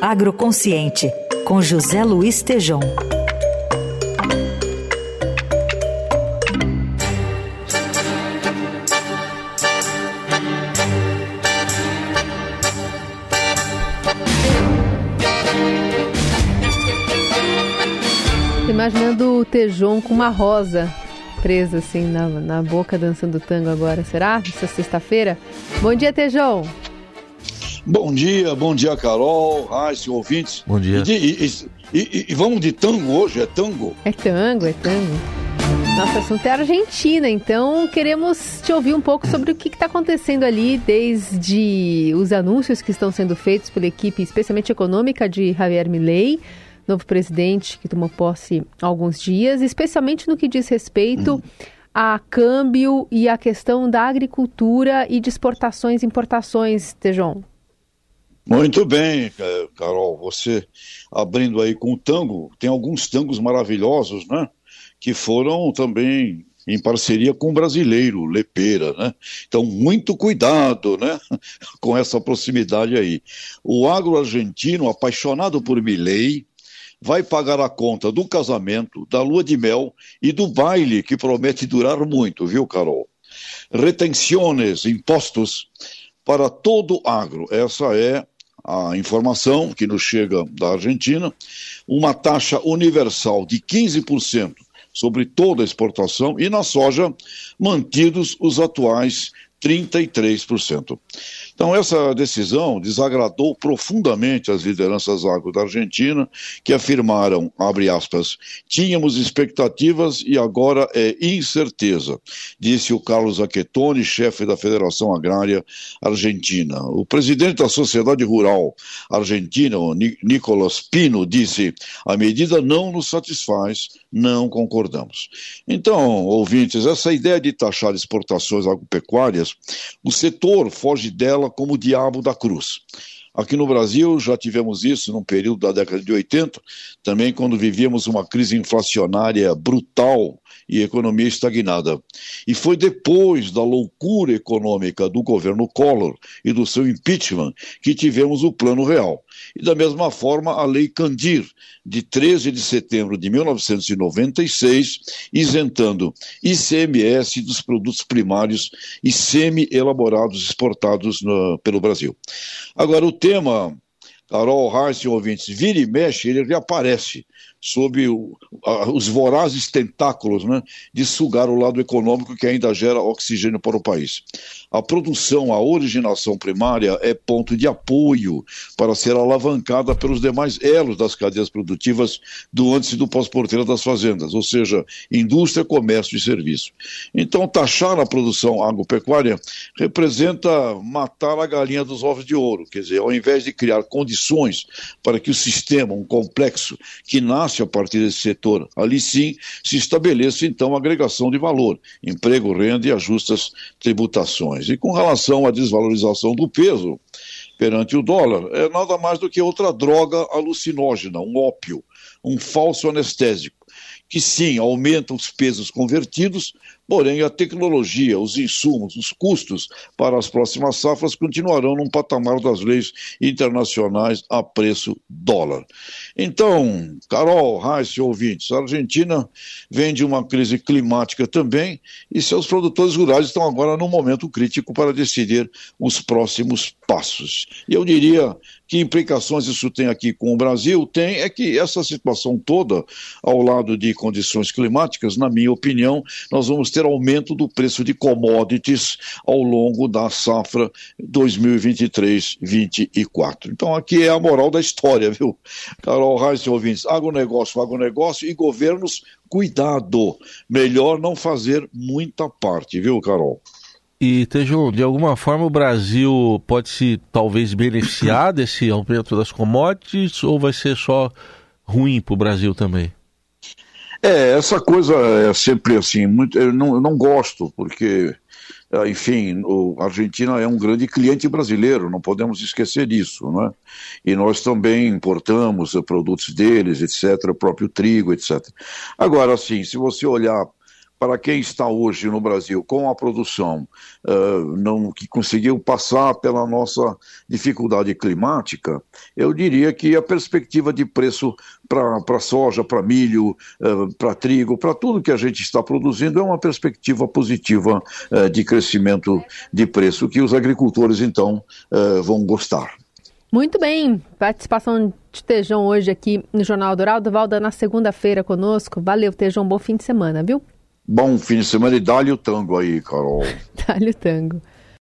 Agroconsciente, com José Luiz Tejom. Imaginando o Tejon com uma rosa presa assim na, na boca dançando tango agora, será? Essa sexta-feira? Bom dia, Tejon! Bom dia, bom dia, Carol, Raíssa, ouvintes. Bom dia. E, e, e, e, vamos de tango hoje, é tango? É tango, é tango. Nosso assunto é Argentina, então queremos te ouvir um pouco sobre o que está acontecendo ali, desde os anúncios que estão sendo feitos pela equipe, especialmente econômica, de Javier Milei, novo presidente que tomou posse há alguns dias, especialmente no que diz respeito hum. a câmbio e a questão da agricultura e de exportações e importações, Tejon. Muito bem, Carol. Você abrindo aí com o tango, tem alguns tangos maravilhosos, né? Que foram também em parceria com o brasileiro, Lepeira, né? Então, muito cuidado, né? Com essa proximidade aí. O agro argentino, apaixonado por Milei, vai pagar a conta do casamento, da lua de mel e do baile, que promete durar muito, viu, Carol? Retenciones, impostos para todo agro. Essa é a informação que nos chega da Argentina, uma taxa universal de 15% sobre toda a exportação e na soja mantidos os atuais 33%. Então, essa decisão desagradou profundamente as lideranças agro da Argentina, que afirmaram, abre aspas, tínhamos expectativas e agora é incerteza, disse o Carlos Aquetoni, chefe da Federação Agrária Argentina. O presidente da Sociedade Rural Argentina, Nicolas Pino, disse, a medida não nos satisfaz, não concordamos. Então, ouvintes, essa ideia de taxar exportações agropecuárias, o setor foge dela como o diabo da cruz. Aqui no Brasil já tivemos isso num período da década de 80, também quando vivíamos uma crise inflacionária brutal e economia estagnada. E foi depois da loucura econômica do governo Collor e do seu impeachment que tivemos o Plano Real. E da mesma forma, a Lei Candir, de 13 de setembro de 1996, isentando ICMS dos produtos primários e semi-elaborados exportados no, pelo Brasil. Agora, o tema Carol, e ouvintes, vira e mexe, ele reaparece sob o, a, os vorazes tentáculos né, de sugar o lado econômico que ainda gera oxigênio para o país. A produção, a originação primária é ponto de apoio para ser alavancada pelos demais elos das cadeias produtivas do antes e do pós-porteira das fazendas, ou seja, indústria, comércio e serviço. Então, taxar a produção agropecuária representa matar a galinha dos ovos de ouro, quer dizer, ao invés de criar condições para que o sistema, um complexo que nasce a partir desse setor, ali sim se estabeleça então a agregação de valor, emprego, renda e ajustas tributações. E com relação à desvalorização do peso perante o dólar, é nada mais do que outra droga alucinógena, um ópio, um falso anestésico, que sim aumenta os pesos convertidos, Porém, a tecnologia, os insumos, os custos para as próximas safras continuarão num patamar das leis internacionais a preço dólar. Então, Carol, Reis ouvintes, a Argentina vem de uma crise climática também e seus produtores rurais estão agora num momento crítico para decidir os próximos passos. E eu diria que implicações isso tem aqui com o Brasil? Tem é que essa situação toda, ao lado de condições climáticas, na minha opinião, nós vamos ter ter aumento do preço de commodities ao longo da safra 2023-24. Então aqui é a moral da história, viu? Carol Reis e ouvintes, agronegócio, agronegócio e governos, cuidado, melhor não fazer muita parte, viu, Carol? E, Tejo, de alguma forma o Brasil pode se talvez beneficiar desse aumento das commodities ou vai ser só ruim para o Brasil também? É, essa coisa é sempre assim, muito, eu, não, eu não gosto, porque, é, enfim, a Argentina é um grande cliente brasileiro, não podemos esquecer disso, né? E nós também importamos produtos deles, etc., o próprio trigo, etc. Agora, assim, se você olhar para quem está hoje no Brasil com a produção uh, não que conseguiu passar pela nossa dificuldade climática, eu diria que a perspectiva de preço para soja, para milho, uh, para trigo, para tudo que a gente está produzindo é uma perspectiva positiva uh, de crescimento de preço que os agricultores então vão gostar. Muito bem, participação de Tejão hoje aqui no Jornal Dourado. Valda na segunda-feira conosco. Valeu, Tejão, bom fim de semana, viu? Bom fim de semana e dá-lhe o tango aí, Carol. dá-lhe o tango.